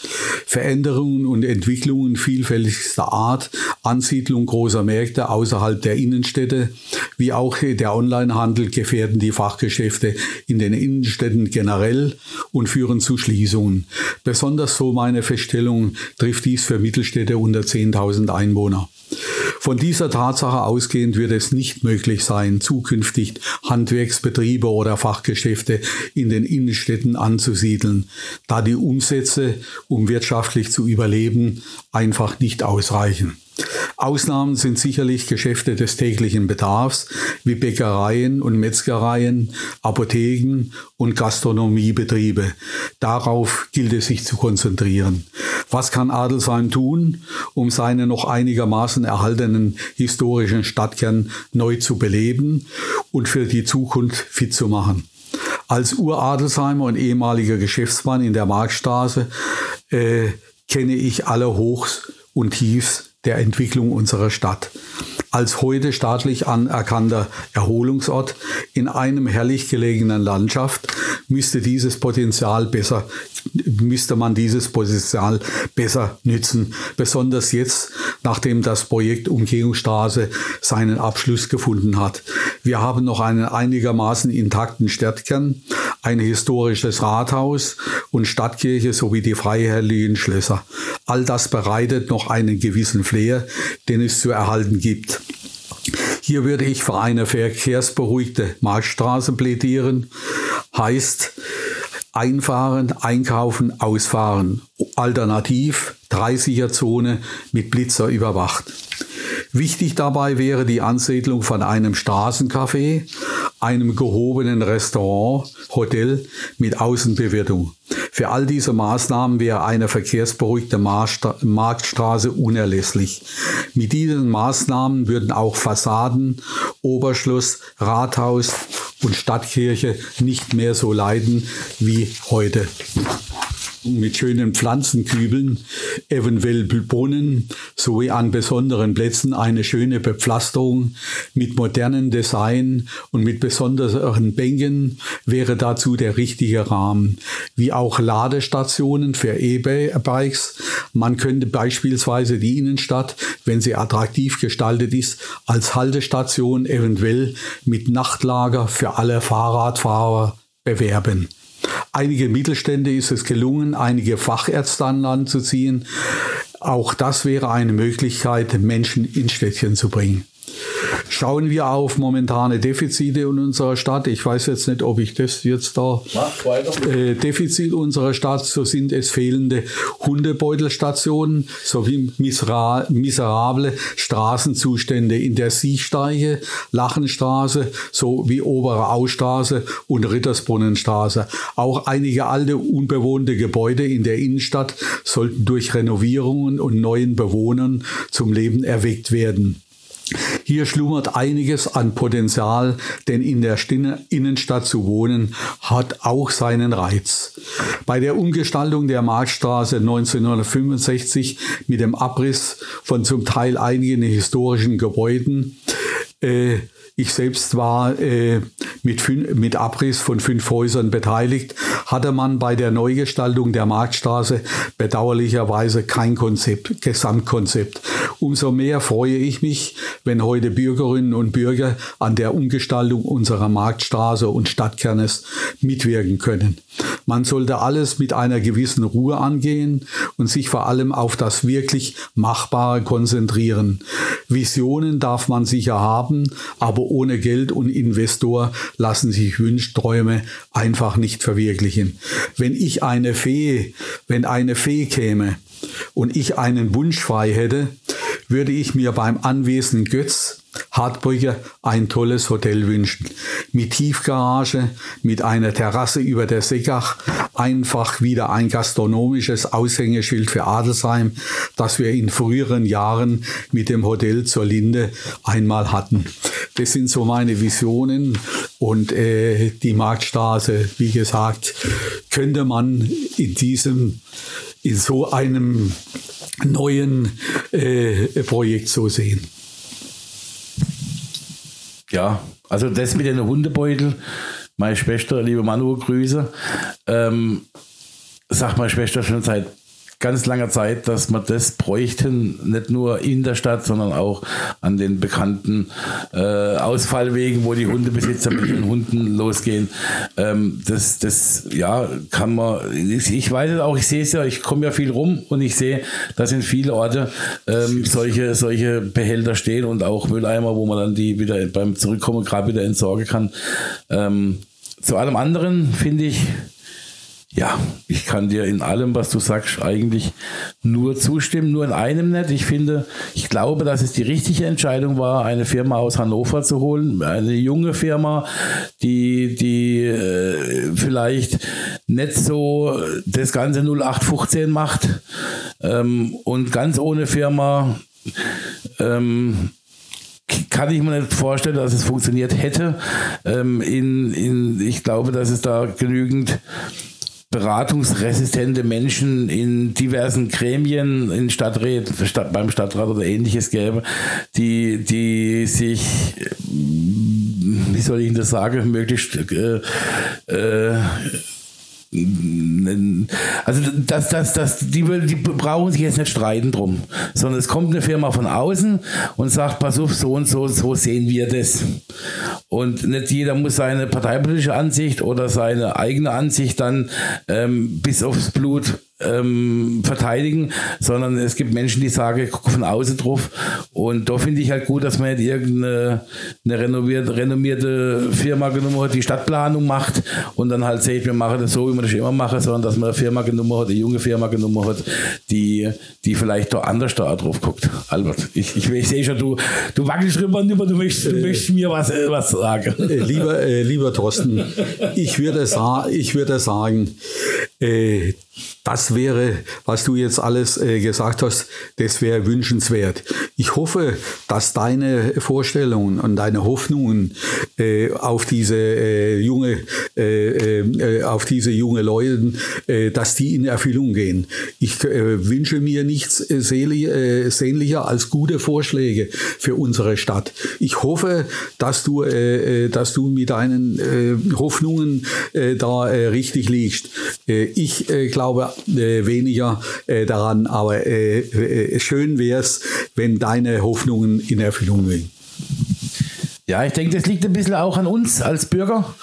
S5: Veränderungen und Entwicklungen vielfältigster Art, Ansiedlung großer Märkte außerhalb der Innenstädte, wie auch der Onlinehandel gefährden die Fachgeschäfte in den Innenstädten generell und führen zu Schließungen. Besonders so meine Feststellung trifft dies für Mittelstädte unter 10.000 Einwohner. Von dieser Tatsache ausgehend wird es nicht möglich sein, zukünftig Handwerksbetriebe oder Fachgeschäfte in den Innenstädten anzusiedeln, da die Umsätze, um wirtschaftlich zu überleben, einfach nicht ausreichen. Ausnahmen sind sicherlich Geschäfte des täglichen Bedarfs wie Bäckereien und Metzgereien, Apotheken und Gastronomiebetriebe. Darauf gilt es sich zu konzentrieren. Was kann Adelsheim tun, um seinen noch einigermaßen erhaltenen historischen Stadtkern neu zu beleben und für die Zukunft fit zu machen? Als Uradelsheimer und ehemaliger Geschäftsmann in der Marktstraße äh, kenne ich alle Hochs und Tiefs der Entwicklung unserer Stadt. Als heute staatlich anerkannter Erholungsort in einem herrlich gelegenen Landschaft müsste dieses Potenzial besser müsste man dieses Potenzial besser nützen. Besonders jetzt, nachdem das Projekt Umgehungsstraße seinen Abschluss gefunden hat. Wir haben noch einen einigermaßen intakten Stadtkern, ein historisches Rathaus und Stadtkirche sowie die freiherrlichen Schlösser. All das bereitet noch einen gewissen Flair, den es zu erhalten gibt. Hier würde ich für eine verkehrsberuhigte Marktstraße plädieren. Heißt, Einfahren, einkaufen, ausfahren. Alternativ 30er Zone mit Blitzer überwacht. Wichtig dabei wäre die Ansiedlung von einem Straßencafé, einem gehobenen Restaurant, Hotel mit Außenbewirtung. Für all diese Maßnahmen wäre eine verkehrsberuhigte Marktstraße unerlässlich. Mit diesen Maßnahmen würden auch Fassaden, Oberschluss, Rathaus und Stadtkirche nicht mehr so leiden wie heute mit schönen Pflanzenkübeln, eventuell Brunnen sowie an besonderen Plätzen eine schöne Bepflasterung mit modernen Design und mit besonderen Bänken wäre dazu der richtige Rahmen, wie auch Ladestationen für E-Bikes. Man könnte beispielsweise die Innenstadt, wenn sie attraktiv gestaltet ist, als Haltestation eventuell mit Nachtlager für alle Fahrradfahrer bewerben. Einige Mittelstände ist es gelungen, einige Fachärzte an Land zu ziehen. Auch das wäre eine Möglichkeit, Menschen in Städtchen zu bringen. Schauen wir auf momentane Defizite in unserer Stadt. Ich weiß jetzt nicht, ob ich das jetzt da äh, Defizit unserer Stadt, so sind es fehlende Hundebeutelstationen sowie misera miserable Straßenzustände in der Siechsteige, Lachenstraße sowie Obere Ausstraße und Rittersbrunnenstraße. Auch einige alte unbewohnte Gebäude in der Innenstadt sollten durch Renovierungen und neuen Bewohnern zum Leben erweckt werden. Hier schlummert einiges an Potenzial, denn in der Innenstadt zu wohnen hat auch seinen Reiz. Bei der Umgestaltung der Marktstraße 1965 mit dem Abriss von zum Teil einigen historischen Gebäuden äh, ich selbst war äh, mit, mit Abriss von fünf Häusern beteiligt, hatte man bei der Neugestaltung der Marktstraße bedauerlicherweise kein Konzept, Gesamtkonzept. Umso mehr freue ich mich, wenn heute Bürgerinnen und Bürger an der Umgestaltung unserer Marktstraße und Stadtkernes mitwirken können. Man sollte alles mit einer gewissen Ruhe angehen und sich vor allem auf das wirklich Machbare konzentrieren. Visionen darf man sicher haben, aber ohne Geld und Investor lassen sich Wünschträume einfach nicht verwirklichen. Wenn ich eine Fee, wenn eine Fee käme und ich einen Wunsch frei hätte, würde ich mir beim Anwesen Götz Hartbrücke ein tolles Hotel wünschen. Mit Tiefgarage, mit einer Terrasse über der Seckach, einfach wieder ein gastronomisches Aushängeschild für Adelsheim, das wir in früheren Jahren mit dem Hotel zur Linde einmal hatten. Das sind so meine Visionen und äh, die Marktstraße, wie gesagt, könnte man in diesem, in so einem neuen äh, Projekt so sehen.
S1: Ja, also das mit den Hundebeutel, meine Schwester, liebe Manu, Grüße, ähm, sagt meine Schwester schon seit ganz langer Zeit, dass wir das bräuchten, nicht nur in der Stadt, sondern auch an den bekannten äh, Ausfallwegen, wo die Hundebesitzer mit den Hunden losgehen. Ähm, das, das, ja, kann man, ich, ich weiß es auch, ich sehe es ja, ich komme ja viel rum und ich sehe, dass in viele Orte ähm, solche, solche Behälter stehen und auch Mülleimer, wo man dann die wieder beim Zurückkommen gerade wieder entsorgen kann. Ähm, zu allem anderen finde ich, ja, ich kann dir in allem, was du sagst, eigentlich nur zustimmen, nur in einem nicht. Ich finde, ich glaube, dass es die richtige Entscheidung war, eine Firma aus Hannover zu holen, eine junge Firma, die, die äh, vielleicht nicht so das ganze 0815 macht ähm, und ganz ohne Firma ähm, kann ich mir nicht vorstellen, dass es funktioniert hätte. Ähm, in, in, ich glaube, dass es da genügend beratungsresistente Menschen in diversen Gremien, in Stadträten, Stadt, beim Stadtrat oder ähnliches gäbe, die, die sich, wie soll ich das sagen, möglichst äh, äh, also das, das, das, die, die brauchen sich jetzt nicht streiten drum, sondern es kommt eine Firma von außen und sagt, pass auf, so und so, so sehen wir das. Und nicht jeder muss seine parteipolitische Ansicht oder seine eigene Ansicht dann ähm, bis aufs Blut ähm, verteidigen, sondern es gibt Menschen, die sagen, ich gucke von außen drauf. Und da finde ich halt gut, dass man nicht irgendeine eine renovierte, renommierte Firma genommen hat, die Stadtplanung macht und dann halt sagt, wir machen das so, wie wir das immer machen, sondern dass man eine Firma genommen hat, eine junge Firma genommen hat, die, die vielleicht da anders da drauf guckt. Albert, ich, ich, ich sehe schon, du, du wackelst drüber und du möchtest, du möchtest mir was, äh, was sagen.
S5: Äh, lieber, äh, lieber Thorsten, ich würde, sa ich würde sagen, äh, das wäre, was du jetzt alles äh, gesagt hast, das wäre wünschenswert. Ich hoffe, dass deine Vorstellungen und deine Hoffnungen äh, auf diese junge, auf diese junge Leute, dass die in Erfüllung gehen. Ich wünsche mir nichts sehnlicher als gute Vorschläge für unsere Stadt. Ich hoffe, dass du, dass du mit deinen Hoffnungen da richtig liegst. Ich glaube weniger daran, aber schön wäre es, wenn deine Hoffnungen in Erfüllung gehen.
S1: Ja, ich denke, das liegt ein bisschen auch an uns als Bürger.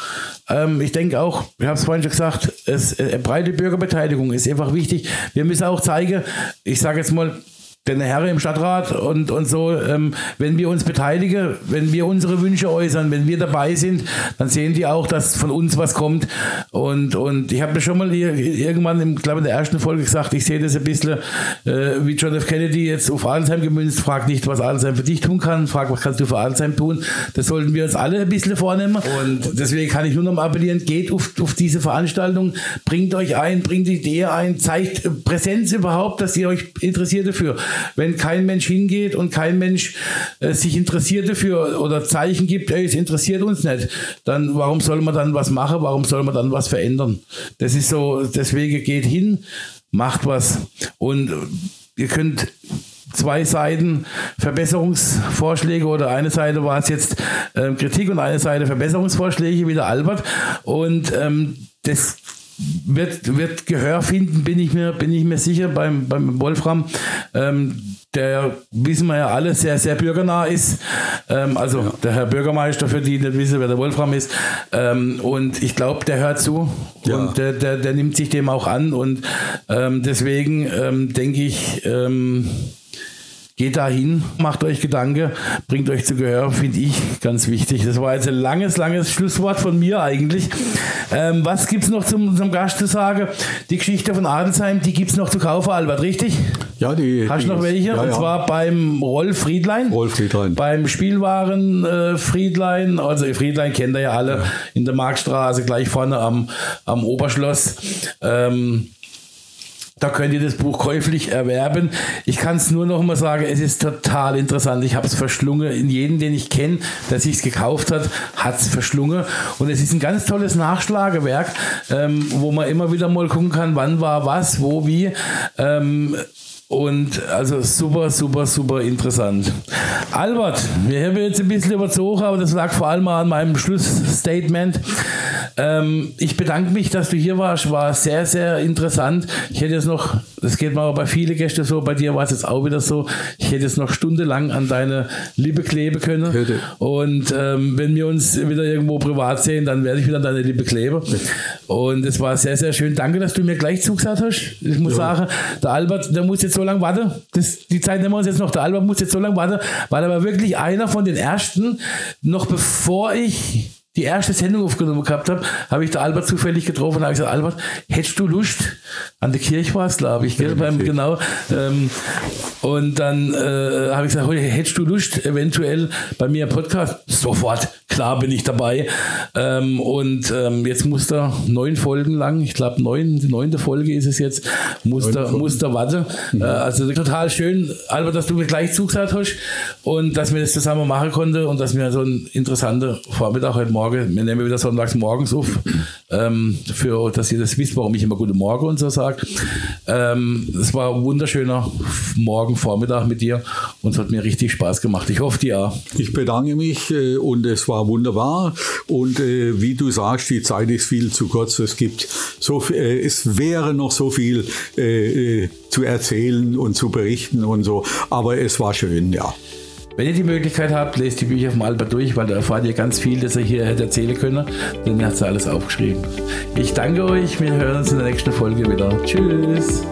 S1: Ähm, ich denke auch, ich habe es vorhin schon gesagt, es, äh, breite Bürgerbeteiligung ist einfach wichtig. Wir müssen auch zeigen, ich sage jetzt mal, den Herren im Stadtrat und, und so, ähm, wenn wir uns beteiligen, wenn wir unsere Wünsche äußern, wenn wir dabei sind, dann sehen die auch, dass von uns was kommt. Und, und ich habe mir schon mal hier, irgendwann, im, glaube in der ersten Folge gesagt, ich sehe das ein bisschen äh, wie John F. Kennedy jetzt auf Adelsheim gemünzt, fragt nicht, was Adelsheim für dich tun kann, fragt, was kannst du für Adelsheim tun. Das sollten wir uns alle ein bisschen vornehmen. Und deswegen kann ich nur noch mal appellieren, geht auf, auf diese Veranstaltung, bringt euch ein, bringt die Idee ein, zeigt Präsenz überhaupt, dass ihr euch interessiert dafür wenn kein Mensch hingeht und kein Mensch äh, sich interessiert dafür oder Zeichen gibt, ey, es interessiert uns nicht, dann warum soll man dann was machen, warum soll man dann was verändern? Das ist so, deswegen geht hin, macht was und ihr könnt zwei Seiten Verbesserungsvorschläge oder eine Seite war es jetzt äh, Kritik und eine Seite Verbesserungsvorschläge, wie der Albert. Und ähm, das wird, wird Gehör finden, bin ich mir, bin ich mir sicher beim, beim Wolfram. Ähm, der, wissen wir ja alle, sehr, sehr bürgernah ist. Ähm, also ja. der Herr Bürgermeister, für die nicht wissen, wer der Wolfram ist. Ähm, und ich glaube, der hört zu ja. und der, der, der nimmt sich dem auch an. Und ähm, deswegen ähm, denke ich, ähm, Geht da hin, macht euch Gedanken, bringt euch zu Gehör, finde ich ganz wichtig. Das war jetzt ein langes, langes Schlusswort von mir eigentlich. Ähm, was gibt es noch zum, zum Gast zu sagen? Die Geschichte von Adelsheim, die gibt es noch zu kaufen, Albert, richtig?
S5: Ja, die.
S1: Hast du noch welche? Ja, Und ja. zwar beim Rolf Friedlein.
S5: Rolf Friedlein.
S1: Beim Spielwaren äh, Friedlein. Also Friedlein kennt ihr ja alle ja. in der Marktstraße, gleich vorne am, am Oberschloss. Ähm, da könnt ihr das Buch käuflich erwerben. Ich kann es nur noch mal sagen, es ist total interessant. Ich habe es verschlungen. In jedem, den ich kenne, der sich es gekauft hat, hat es verschlungen. Und es ist ein ganz tolles Nachschlagewerk, ähm, wo man immer wieder mal gucken kann, wann war was, wo, wie. Ähm, und also super, super, super interessant. Albert, wir haben jetzt ein bisschen überzogen, aber das lag vor allem an meinem Schlussstatement. Ähm, ich bedanke mich, dass du hier warst. War sehr, sehr interessant. Ich hätte jetzt noch, das geht mal bei vielen Gästen so, bei dir war es jetzt auch wieder so, ich hätte jetzt noch stundenlang an deine Lippe kleben können. Bitte. Und ähm, wenn wir uns wieder irgendwo privat sehen, dann werde ich wieder an deine Lippe kleben. Und es war sehr, sehr schön. Danke, dass du mir gleich zugesagt hast. Ich muss ja. sagen, der Albert, der muss jetzt so lange warten. Das, die Zeit nehmen wir uns jetzt noch. Der Albert muss jetzt so lange warten, weil er war wirklich einer von den ersten, noch bevor ich die erste Sendung aufgenommen gehabt habe, habe ich der Albert zufällig getroffen und habe gesagt, Albert, hättest du Lust? An der Kirche war es, glaube ich, gell? Beim, genau. Ähm, und dann äh, habe ich gesagt, hättest du Lust, eventuell bei mir im Podcast? Sofort, klar bin ich dabei. Ähm, und ähm, jetzt muss er neun Folgen lang, ich glaube neun, die neunte Folge ist es jetzt, muss der, muss warten. Mhm. Äh, also total schön, Albert, dass du mir gleich zugesagt hast und dass wir das zusammen machen konnten und dass wir so einen interessanten Vormittag heute Morgen Morgen, wir nehmen wieder sonntags morgens auf, ähm, für, dass ihr das wisst, warum ich immer Guten Morgen und so sage. Ähm, es war ein wunderschöner Morgen, Vormittag mit dir und es hat mir richtig Spaß gemacht. Ich hoffe, auch.
S5: Ich bedanke mich äh, und es war wunderbar und äh, wie du sagst, die Zeit ist viel zu kurz. Es gibt so äh, es wäre noch so viel äh, äh, zu erzählen und zu berichten und so, aber es war schön, ja.
S1: Wenn ihr die Möglichkeit habt, lest die Bücher vom Albert durch, weil da erfahrt ihr ganz viel, das ihr hier hätte erzählen können. Denn er hat es alles aufgeschrieben. Ich danke euch. Wir hören uns in der nächsten Folge wieder. Tschüss.